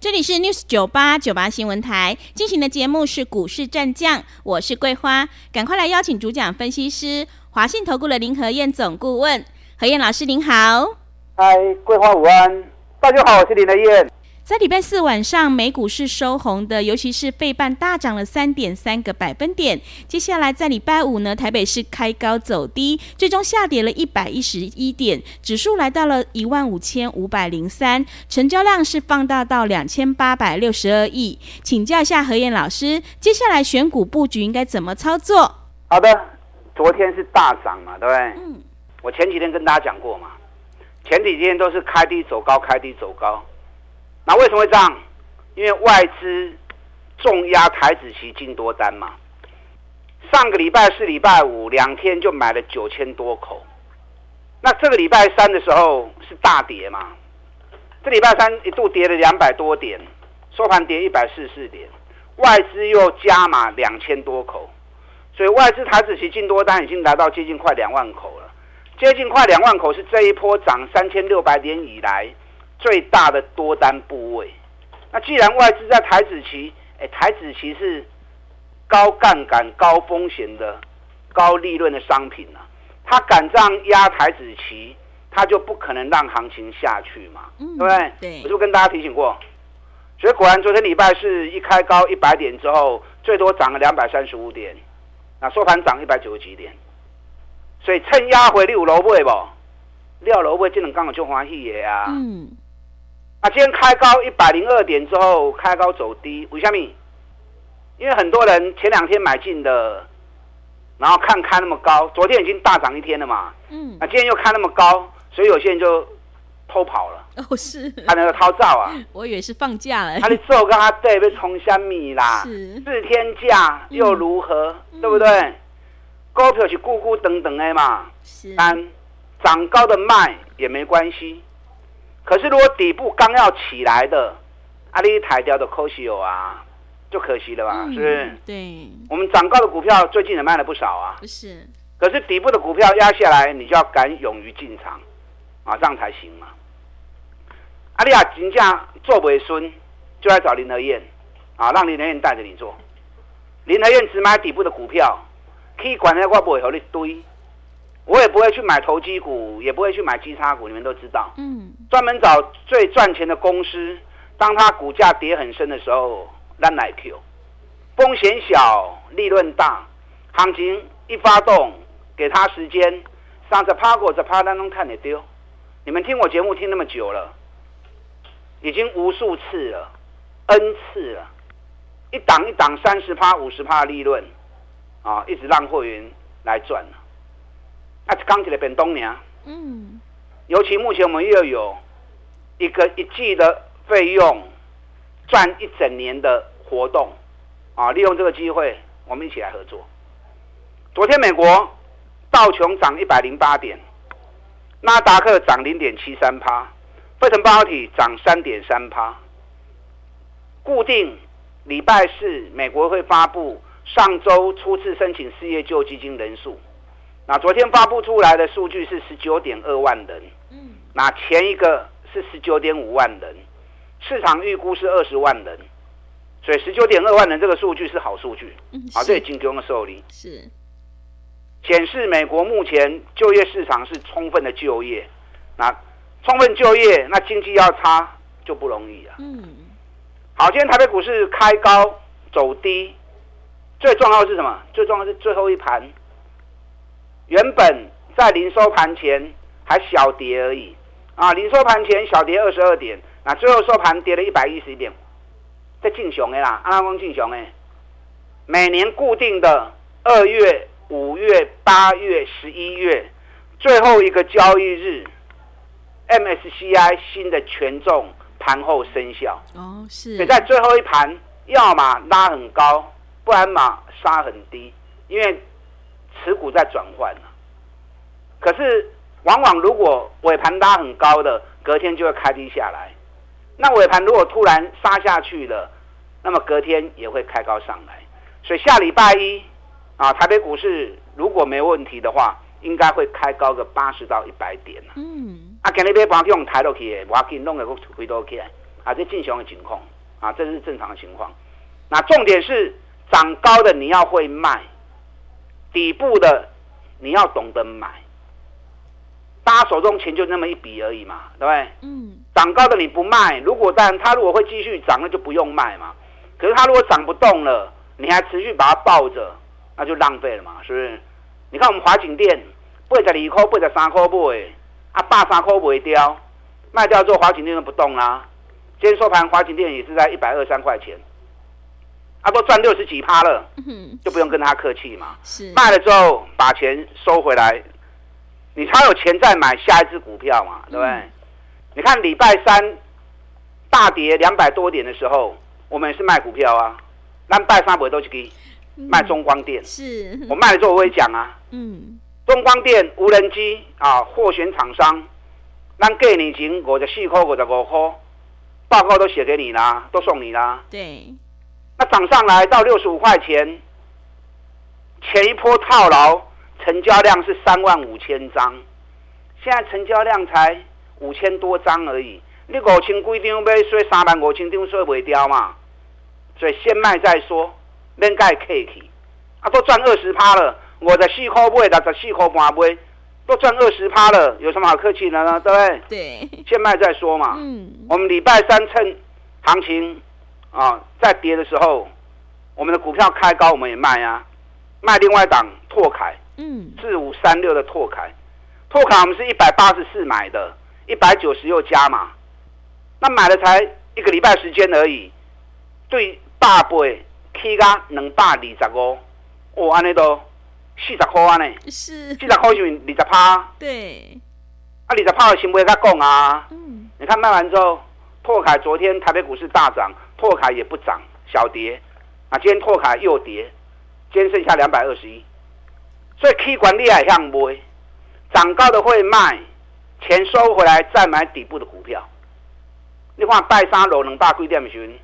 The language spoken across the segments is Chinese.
这里是 News 九八九八新闻台进行的节目是股市战将，我是桂花，赶快来邀请主讲分析师华信投顾的林和燕总顾问，何燕老师您好。嗨，桂花午安，大家好，我是林和燕。在礼拜四晚上，美股是收红的，尤其是费半大涨了三点三个百分点。接下来在礼拜五呢，台北市开高走低，最终下跌了一百一十一点，指数来到了一万五千五百零三，成交量是放大到两千八百六十二亿。请教一下何燕老师，接下来选股布局应该怎么操作？好的，昨天是大涨嘛，对不对？嗯。我前几天跟大家讲过嘛，前几天都是开低走高，开低走高。那为什么会这样？因为外资重压台指期进多单嘛。上个礼拜四、礼拜五两天就买了九千多口。那这个礼拜三的时候是大跌嘛？这礼拜三一度跌了两百多点，收盘跌一百四十四点，外资又加码两千多口，所以外资台指期进多单已经来到接近快两万口了。接近快两万口是这一波涨三千六百点以来。最大的多单部位，那既然外资在台子期，哎，台子期是高杠杆、高风险的高利润的商品啊，他敢这样压台子期，他就不可能让行情下去嘛，嗯、对不对？对，我就跟大家提醒过，所以果然昨天礼拜四一开高一百点之后，最多涨了两百三十五点，那收盘涨一百九十几点，所以趁压回六楼位不？六楼位这种刚好就欢喜的啊。嗯。啊，今天开高一百零二点之后，开高走低，为什么？因为很多人前两天买进的，然后看开那么高，昨天已经大涨一天了嘛。嗯。那今天又开那么高，所以有些人就偷跑了。哦，是。他那个逃照啊。我以为是放假了。他的做跟他对被冲虾米啦。是。四天假又如何？嗯、对不对？股票是咕咕等等的嘛。是。但涨高的卖也没关系。可是，如果底部刚要起来的，阿里抬掉的可惜有啊，就可惜了吧？嗯、是不是？对。我们涨高的股票最近也卖了不少啊。不是。可是底部的股票压下来，你就要敢勇于进场，啊，这样才行嘛。阿里亚金价做尾孙，就来找林和燕，啊，让林和燕带着你做。林和燕只买底部的股票，可以管那我不会和你堆。我也不会去买投机股，也不会去买基差股，你们都知道。嗯。专门找最赚钱的公司，当它股价跌很深的时候，让来 Q，风险小，利润大，行情一发动，给他时间，三十趴过，十趴当中看你丢。你们听我节目听那么久了，已经无数次了，N 次了，一档一档三十趴、五十趴利润，啊，一直让会员来赚了。啊，刚起来变东年。嗯，尤其目前我们又有一个一季的费用赚一整年的活动啊，利用这个机会，我们一起来合作。昨天美国道琼涨一百零八点，纳达克涨零点七三趴，费城半导体涨三点三趴。固定礼拜四美国会发布上周初次申请失业救济金人数。那昨天发布出来的数据是十九点二万人，嗯，那前一个是十九点五万人，市场预估是二十万人，所以十九点二万人这个数据是好数据，嗯，啊，这也金融的受理是。显示美国目前就业市场是充分的就业，那充分就业，那经济要差就不容易啊，嗯，好，今天台北股市开高走低，最重要的是什么？最重要的是最后一盘。原本在零收盘前还小跌而已，啊，零收盘前小跌二十二点，那最后收盘跌了一百一十一点，这正常的啦，阿公正常的。每年固定的二月、五月、八月、十一月最后一个交易日，MSCI 新的权重盘后生效。哦，是。所以在最后一盘，要么拉很高，不然嘛杀很低，因为。持股在转换了。可是往往如果尾盘拉很高的，隔天就会开低下来。那尾盘如果突然杀下去了，那么隔天也会开高上来。所以下礼拜一啊，台北股市如果没问题的话，应该会开高个八十到一百点。嗯。啊，今日要把用抬落去，我给弄个回头起来，啊，这正常的情况啊，这是正常的情况。那重点是涨高的你要会卖，底部的你要懂得买。大家手中钱就那么一笔而已嘛，对不对？嗯。涨高的你不卖，如果但它如果会继续涨，那就不用卖嘛。可是它如果涨不动了，你还持续把它抱着，那就浪费了嘛，是不是？你看我们华景店，八十二块，八十三块买，啊，八三块卖掉，卖掉之后华景店就不动啦。今天收盘华景店也是在一百二三块钱，啊，都赚六十几趴了，就不用跟他客气嘛。是卖了之后把钱收回来，你才有钱再买下一只股票嘛，对不对？嗯你看礼拜三大跌两百多点的时候，我们也是卖股票啊。那拜三不都是给卖中光电？是。我卖了之后我会讲啊。嗯。中光电无人机啊，获选厂商，那给你钱五十四块五十五块，报告都写给你啦，都送你啦。对。那涨上来到六十五块钱，前一波套牢，成交量是三万五千张，现在成交量才。五千多张而已，你五千几张买，所以三万五千张所以卖掉嘛，所以先卖再说，免盖客气，啊都赚二十趴了，我的四块买，六十四块半买，都赚二十趴了，有什么好客气的呢？对不对？对，先卖再说嘛。嗯，我们礼拜三趁行情啊在跌的时候，我们的股票开高，我们也卖啊，卖另外一档拓凯，嗯，四五三六的拓凯，拓凯我们是一百八十四买的。一百九十又加嘛，那买了才一个礼拜时间而已，对八倍起价两百二十五，哦，安尼都四十块安尼，是四十块是二十趴，对，啊二十趴的行不会再讲啊，嗯，你看卖完之后，拓凯昨天台北股市大涨，拓凯也不涨，小跌，啊今天拓凯又跌，今天剩下两百二十一，所以可以管理还向买，涨高的会卖。钱收回来再买底部的股票。你看拜三楼能大贵店群，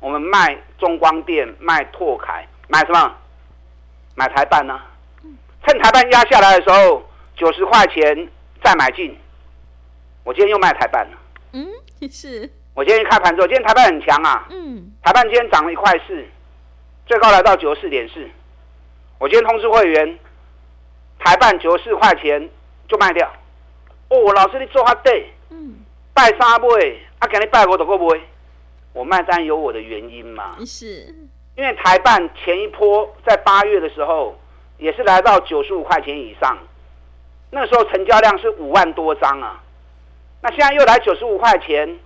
我们卖中光电，卖拓凯，买什么？买台半呢、啊？趁台半压下来的时候，九十块钱再买进。我今天又卖台半了。嗯，是。我今天一开盘之后，今天台半很强啊。嗯。台半今天涨了一块四，最高来到九十四点四。我今天通知会员，台半九十四块钱就卖掉。哦，老师你做哈对，嗯，拜三买，啊，今日拜五都够买，我卖单有我的原因嘛，是，因为台半前一波在八月的时候也是来到九十五块钱以上，那个时候成交量是五万多张啊，那现在又来九十五块钱，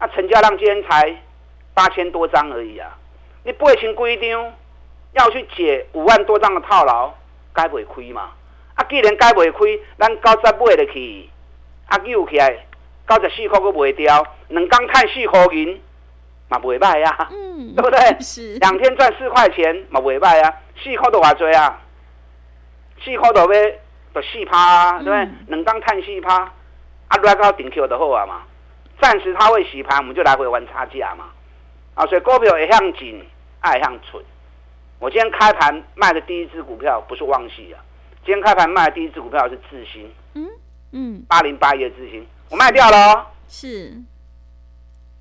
那成交量今天才八千多张而已啊，你八千几张要去解五万多张的套牢，该不会亏嘛？啊，既然该不会亏，咱九十买得起。啊，救起来，九十四块都卖掉，两天赚四块银，嘛不卖呀，嗯，对不对？是两天赚四块钱，嘛不卖啊，四块都偌济啊，四块都要都四趴啊，对不对？两天赚四趴，啊，来到顶 Q 就好啊嘛。暂时它会洗盘，我们就来回玩差价嘛。啊，所以股票也向紧，爱向蠢。我今天开盘卖的第一支股票不是旺矽啊，今天开盘卖的第一支股票是智新。嗯。嗯，八零八一的智新。我卖掉了，哦，是，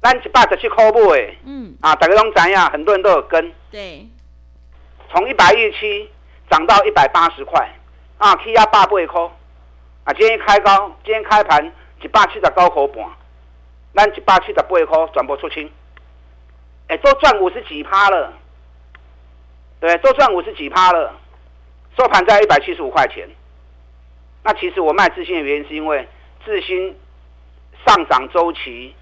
咱一百十七块买，嗯，啊，大家都知呀，很多人都有跟，对，从一百一十七涨到一百八十块，啊，起压八八块，啊，今天开高，今天开盘一百七十九块半，咱一百七十八块全部出清，哎，都赚五十几趴了，对，都赚五十几趴了，收盘在一百七十五块钱。那其实我卖智新的原因是因为智新上涨周期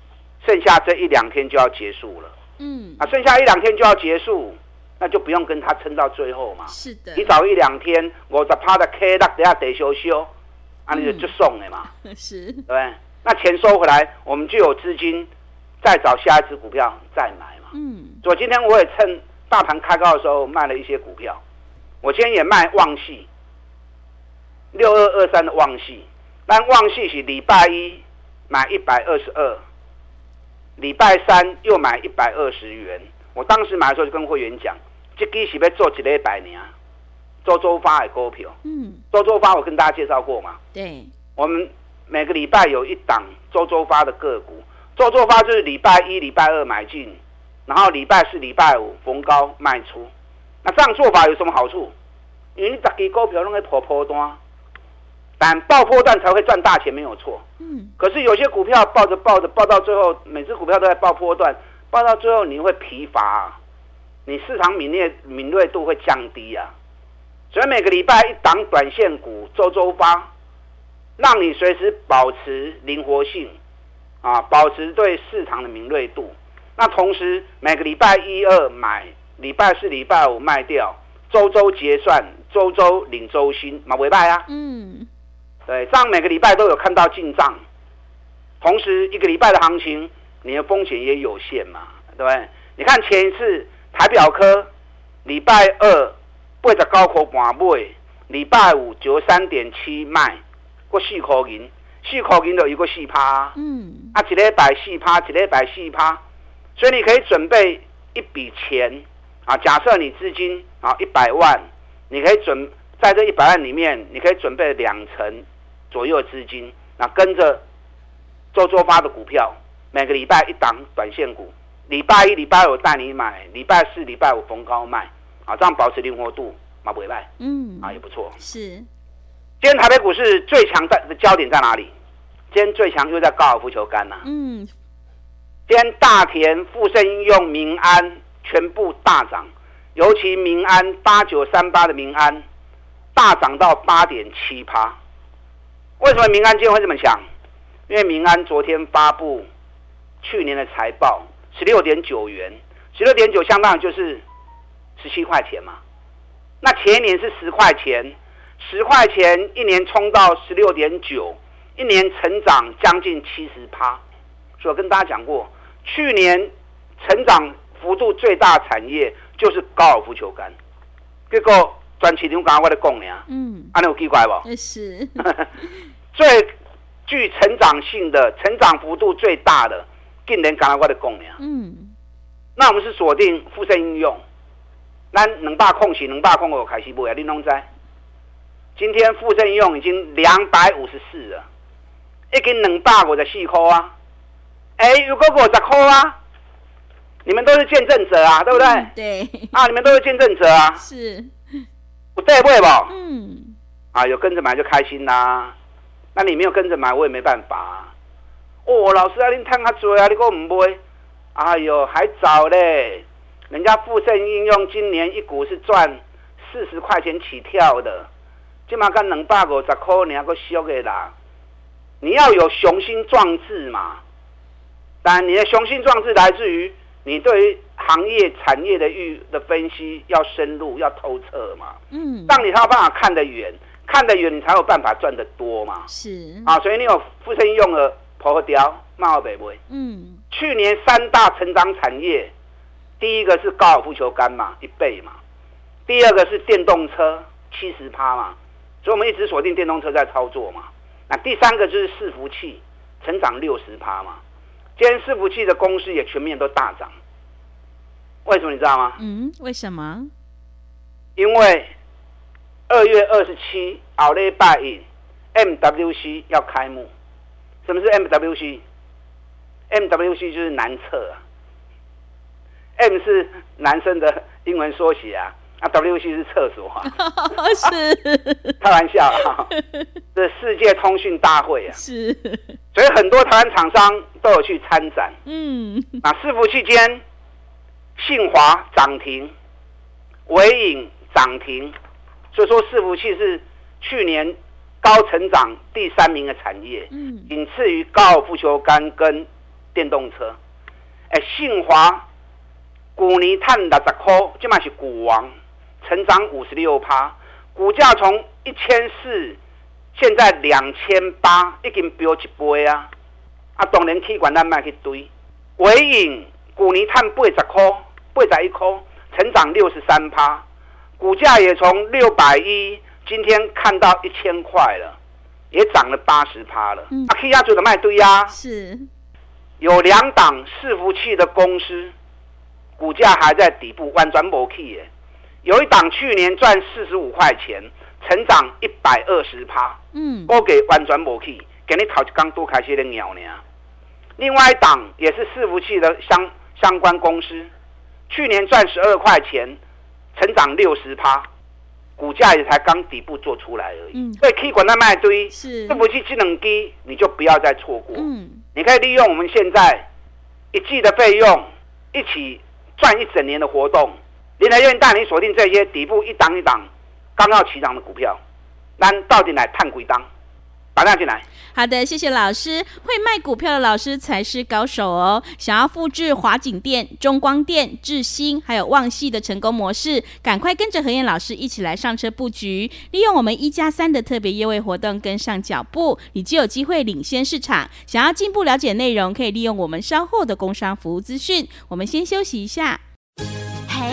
剩下这一两天就要结束了，嗯，啊，剩下一两天就要结束，那就不用跟他撑到最后嘛。是的，你早一两天，我在趴的 K 那等下得修修，啊，你就就送了嘛。是，对，那钱收回来，我们就有资金再找下一只股票再买嘛。嗯，所以今天我也趁大盘开高的时候卖了一些股票，我今天也卖旺系。六二二三的旺系，但旺系是礼拜一买一百二十二，礼拜三又买一百二十元。我当时买的时候就跟会员讲，这支是要做一礼拜年，周周发的股票。嗯，周周发我跟大家介绍过嘛。对，我们每个礼拜有一档周周发的个股，周周发就是礼拜一、礼拜二买进，然后礼拜四、礼拜五逢高卖出。那这样做法有什么好处？因为你大支股票弄个破破单。但爆破段才会赚大钱，没有错。嗯。可是有些股票抱着抱着抱到最后，每只股票都在爆破段，爆到最后你会疲乏，啊，你市场敏锐敏锐度会降低啊。所以每个礼拜一档短线股周周发，让你随时保持灵活性啊，保持对市场的敏锐度。那同时每个礼拜一二买，礼拜四礼拜五卖掉，周周结算，周周领周薪，嘛尾拜啊。嗯。对，这样每个礼拜都有看到进账，同时一个礼拜的行情，你的风险也有限嘛，对不对？你看前一次台表科，礼拜二八十九块半买，礼拜五九三点七卖，过四块银，四块银就一个四趴，嗯，啊一礼拜四趴，一礼拜四趴，所以你可以准备一笔钱啊，假设你资金啊一百万，你可以准在这一百万里面，你可以准备两成。左右的资金，那跟着周周发的股票，每个礼拜一档短线股，礼拜一、礼拜五带你买，礼拜四、礼拜五逢高卖，啊，这样保持灵活度，嘛不会卖，嗯，啊也不错。是，今天台北股市最强的焦点在哪里？今天最强又在高尔夫球杆呐。嗯，今天大田、富盛应用、民安全部大涨，尤其民安八九三八的民安大涨到八点七趴。为什么民安今天会这么强？因为民安昨天发布去年的财报，十六点九元，十六点九相当于就是十七块钱嘛。那前一年是十块钱，十块钱一年冲到十六点九，一年成长将近七十趴。所以我跟大家讲过，去年成长幅度最大产业就是高尔夫球杆。结果。转市场刚刚我在讲呢，嗯，安尼有奇怪不？是，最具成长性的、成长幅度最大的，竟然刚刚我在讲呢，嗯，那我们是锁定富盛应用，咱两百空是两百空，我开始买啊，你拢知？今天富盛应用已经两百五十四了，已经两百五十四块啊，哎、欸，如果五十块啊，你们都是见证者啊，对不对？嗯、对，啊，你们都是见证者啊，是。我对不对吧？嗯，啊，有跟着买就开心啦。那你没有跟着买，我也没办法啊。哦，老师啊，你看他嘴啊，你给我唔买。哎呦，还早嘞。人家富盛应用今年一股是赚四十块钱起跳的，今嘛干两百五十块，你还够俗的啦。你要有雄心壮志嘛。但你的雄心壮志来自于你对于。行业产业的预的分析要深入，要透彻嘛。嗯，让你才有办法看得远，看得远你才有办法赚得多嘛。是啊，所以你有富盛应用的破掉，卖我北威。嗯，去年三大成长产业，第一个是高尔夫球杆嘛，一倍嘛。第二个是电动车，七十趴嘛。所以我们一直锁定电动车在操作嘛。那第三个就是伺服器，成长六十趴嘛。今天伺服器的公司也全面都大涨。为什么你知道吗？嗯，为什么？因为二月二十七，奥利拜因 MWC 要开幕。什么是 MWC？MWC 就是男厕啊。M 是男生的英文缩写啊，啊，WC 是厕所啊。是，开玩笑啊。这世界通讯大会啊。是。所以很多台湾厂商都有去参展。嗯。那伺服器间。信华涨停，伟影涨停，所以说伺服器是去年高成长第三名的产业，嗯，仅次于高尔夫球杆跟电动车。哎，信华古尼探六十块，这嘛是股王，成长五十六趴，股价从一千四，现在两千八，已经飙一倍啊！啊，当然气管咱卖去堆，纬颖股尼探八十块。八十一块成长六十三趴，股价也从六百一今天看到一千块了，也涨了八十趴了。嗯，啊，K 压组的卖堆啊，是有两档伺服器的公司，股价还在底部，完全没去耶。有一档去年赚四十五块钱，成长一百二十趴，嗯，我给完全没去，给你讨刚多开些的鸟呢。另外一档也是伺服器的相相关公司，去年赚十二块钱，成长六十趴，股价也才刚底部做出来而已。嗯，所以 K 管那卖堆，是伺服器机能低，你就不要再错过。嗯，你可以利用我们现在一季的费用，一起赚一整年的活动。林和彦带你锁定这些底部一档一档刚要起涨的股票，咱到底来探鬼档？打电进来。好的，谢谢老师。会卖股票的老师才是高手哦。想要复制华景电、中光电、智新还有旺系的成功模式，赶快跟着何燕老师一起来上车布局，利用我们一加三的特别优惠活动跟上脚步，你就有机会领先市场。想要进一步了解内容，可以利用我们稍后的工商服务资讯。我们先休息一下。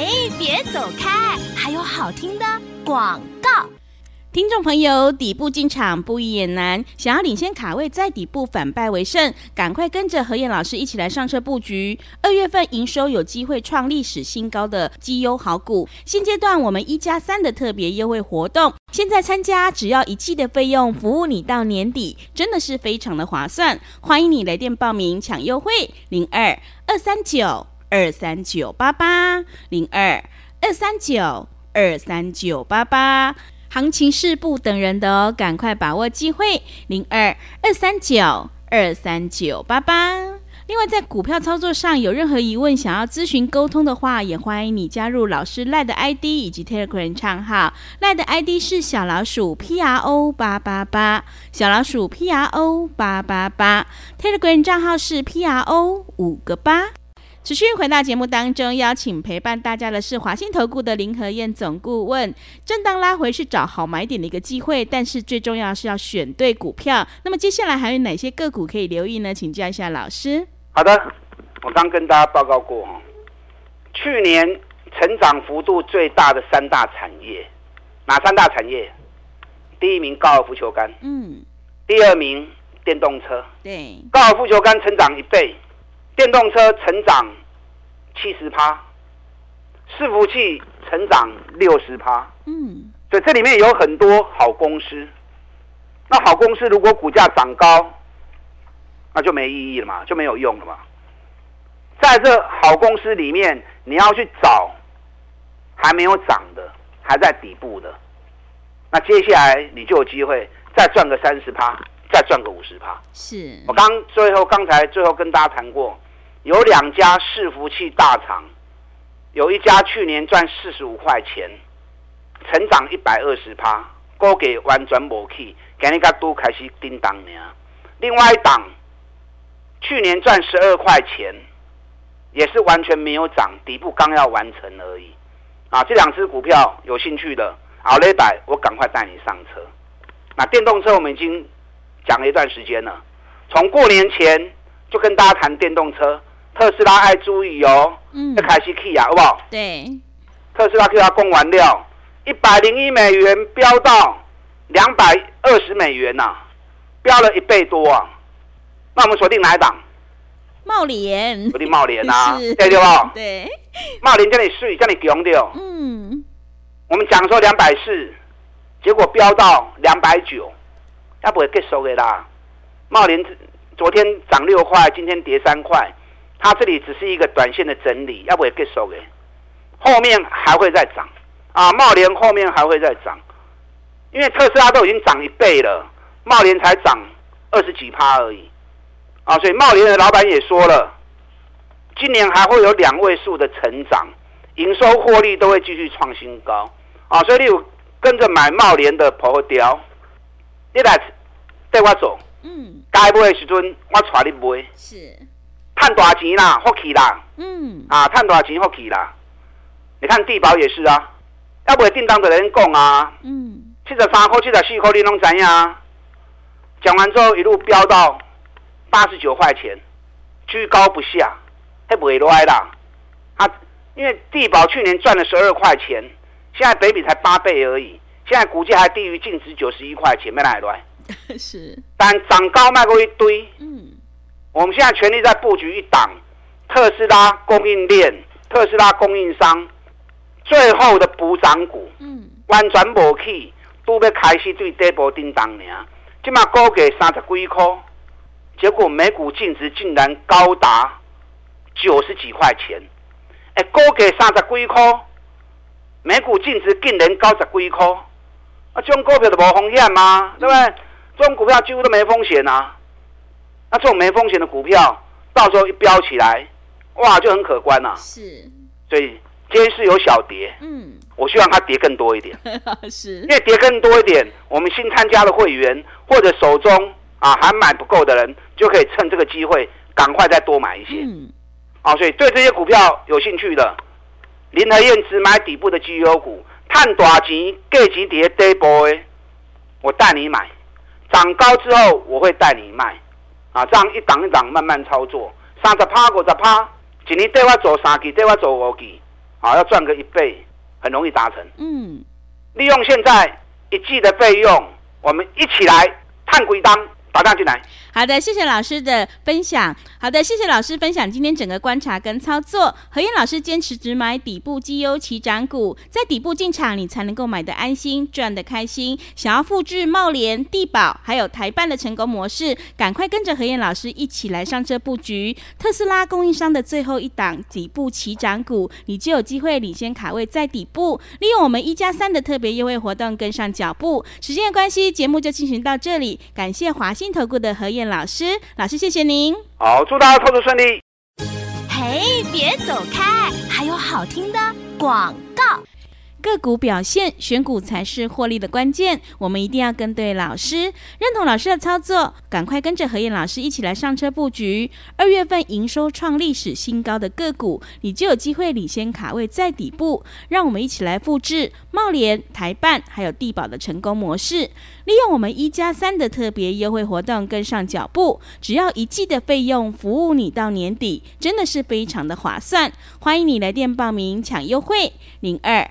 嘿，别走开，还有好听的广告。听众朋友，底部进场不易也难，想要领先卡位，在底部反败为胜，赶快跟着何燕老师一起来上车布局。二月份营收有机会创历史新高的绩优好股，现阶段我们一加三的特别优惠活动，现在参加只要一季的费用，服务你到年底，真的是非常的划算。欢迎你来电报名抢优惠，零二二三九二三九八八零二二三九二三九八八。行情是不等人的哦，赶快把握机会，零二二三九二三九八八。另外，在股票操作上有任何疑问，想要咨询沟通的话，也欢迎你加入老师赖的 ID 以及 Telegram 账号。赖的 ID 是小老鼠 P R O 八八八，小老鼠 P R O 八八八。Telegram 账号是 P R O 五个八。持续回到节目当中，邀请陪伴大家的是华信投顾的林和燕总顾问。震荡拉回是找好买点的一个机会，但是最重要是要选对股票。那么接下来还有哪些个股可以留意呢？请教一下老师。好的，我刚跟大家报告过哈，去年成长幅度最大的三大产业，哪三大产业？第一名高尔夫球杆，嗯，第二名电动车，对，高尔夫球杆成长一倍。电动车成长七十趴，伺服器成长六十趴，嗯，所以这里面有很多好公司。那好公司如果股价涨高，那就没意义了嘛，就没有用了嘛。在这好公司里面，你要去找还没有涨的，还在底部的，那接下来你就有机会再赚个三十趴，再赚个五十趴。是我刚最后刚才最后跟大家谈过。有两家伺服器大厂，有一家去年赚四十五块钱，成长一百二十趴，股价完全没去，今日才都开始叮当呢。另外一档去年赚十二块钱，也是完全没有涨，底部刚要完成而已。啊，这两只股票有兴趣的，好嘞，歹我赶快带你上车。那电动车我们已经讲了一段时间了，从过年前就跟大家谈电动车。特斯拉爱注意哦，嗯，要开始起啊，好不好？对，特斯拉给它供完料，一百零一美元飙到两百二十美元呐、啊，飙了一倍多啊！那我们锁定哪一档？茂联，锁定茂联啊，是对对不？对，茂联叫你睡，叫你强掉。嗯，我们讲说两百四，结果飙到两百九，要不会结束的啦。茂联昨天涨六块，今天跌三块。它这里只是一个短线的整理，要不也结束的，后面还会再涨啊！茂联后面还会再涨，因为特斯拉都已经涨一倍了，茂联才涨二十几趴而已啊！所以茂联的老板也说了，今年还会有两位数的成长，营收获利都会继续创新高啊！所以你有跟着买茂联的跑掉，你来带我走，嗯，该买的时阵我带你买，是。赚大钱啦，福气啦，嗯，啊，赚大钱福气啦。你看地保也是啊，要不会叮当的人讲啊，嗯，七十三块、七十四块，你拢知影。讲完之后一路飙到八十九块钱，居高不下，还不会来啦。啊，因为地保去年赚了十二块钱，现在北比才八倍而已，现在股价还低于净值九十一块钱，没来来。是，但涨高卖过一堆。嗯，我们现在全力在布局一档特斯拉供应链、特斯拉供应商最后的补涨股。嗯，完全无去，都要开始对底部叮当呢。今嘛高给三十几块，结果每股净值竟然高达九十几块钱。哎，高给三十几块，每股净值竟然高十几块，啊，这种股票就无风险吗？对不对？这种股票几乎都没风险啊。那这种没风险的股票，到时候一飙起来，哇，就很可观了啊。是，所以今天是有小跌，嗯，我希望它跌更多一点，是，因为跌更多一点，我们新参加的会员或者手中啊还买不够的人，就可以趁这个机会赶快再多买一些。嗯啊，所以对这些股票有兴趣的，林和燕只买底部的绩优股，赚大钱，价钱跌底部的，我带你买，涨高之后我会带你卖，啊，这样一档一档慢慢操作，三十趴五十趴，一年对我做三季，对我做五季，啊，要赚个一倍，很容易达成。嗯，利用现在一季的费用，我们一起来探归档。打仗进来。好的，谢谢老师的分享。好的，谢谢老师分享今天整个观察跟操作。何燕老师坚持只买底部绩优起涨股，在底部进场，你才能够买得安心，赚得开心。想要复制茂联、地保还有台办的成功模式，赶快跟着何燕老师一起来上车布局特斯拉供应商的最后一档底部起涨股，你就有机会领先卡位在底部，利用我们一加三的特别优惠活动跟上脚步。时间的关系，节目就进行到这里，感谢华信投顾的和彦老师，老师谢谢您。好，祝大家操作顺利。嘿，别走开，还有好听的广告。个股表现，选股才是获利的关键。我们一定要跟对老师，认同老师的操作，赶快跟着何燕老师一起来上车布局。二月份营收创历史新高的个股，你就有机会领先卡位在底部。让我们一起来复制茂联、台办还有地保的成功模式，利用我们一加三的特别优惠活动跟上脚步。只要一季的费用，服务你到年底，真的是非常的划算。欢迎你来电报名抢优惠，零二。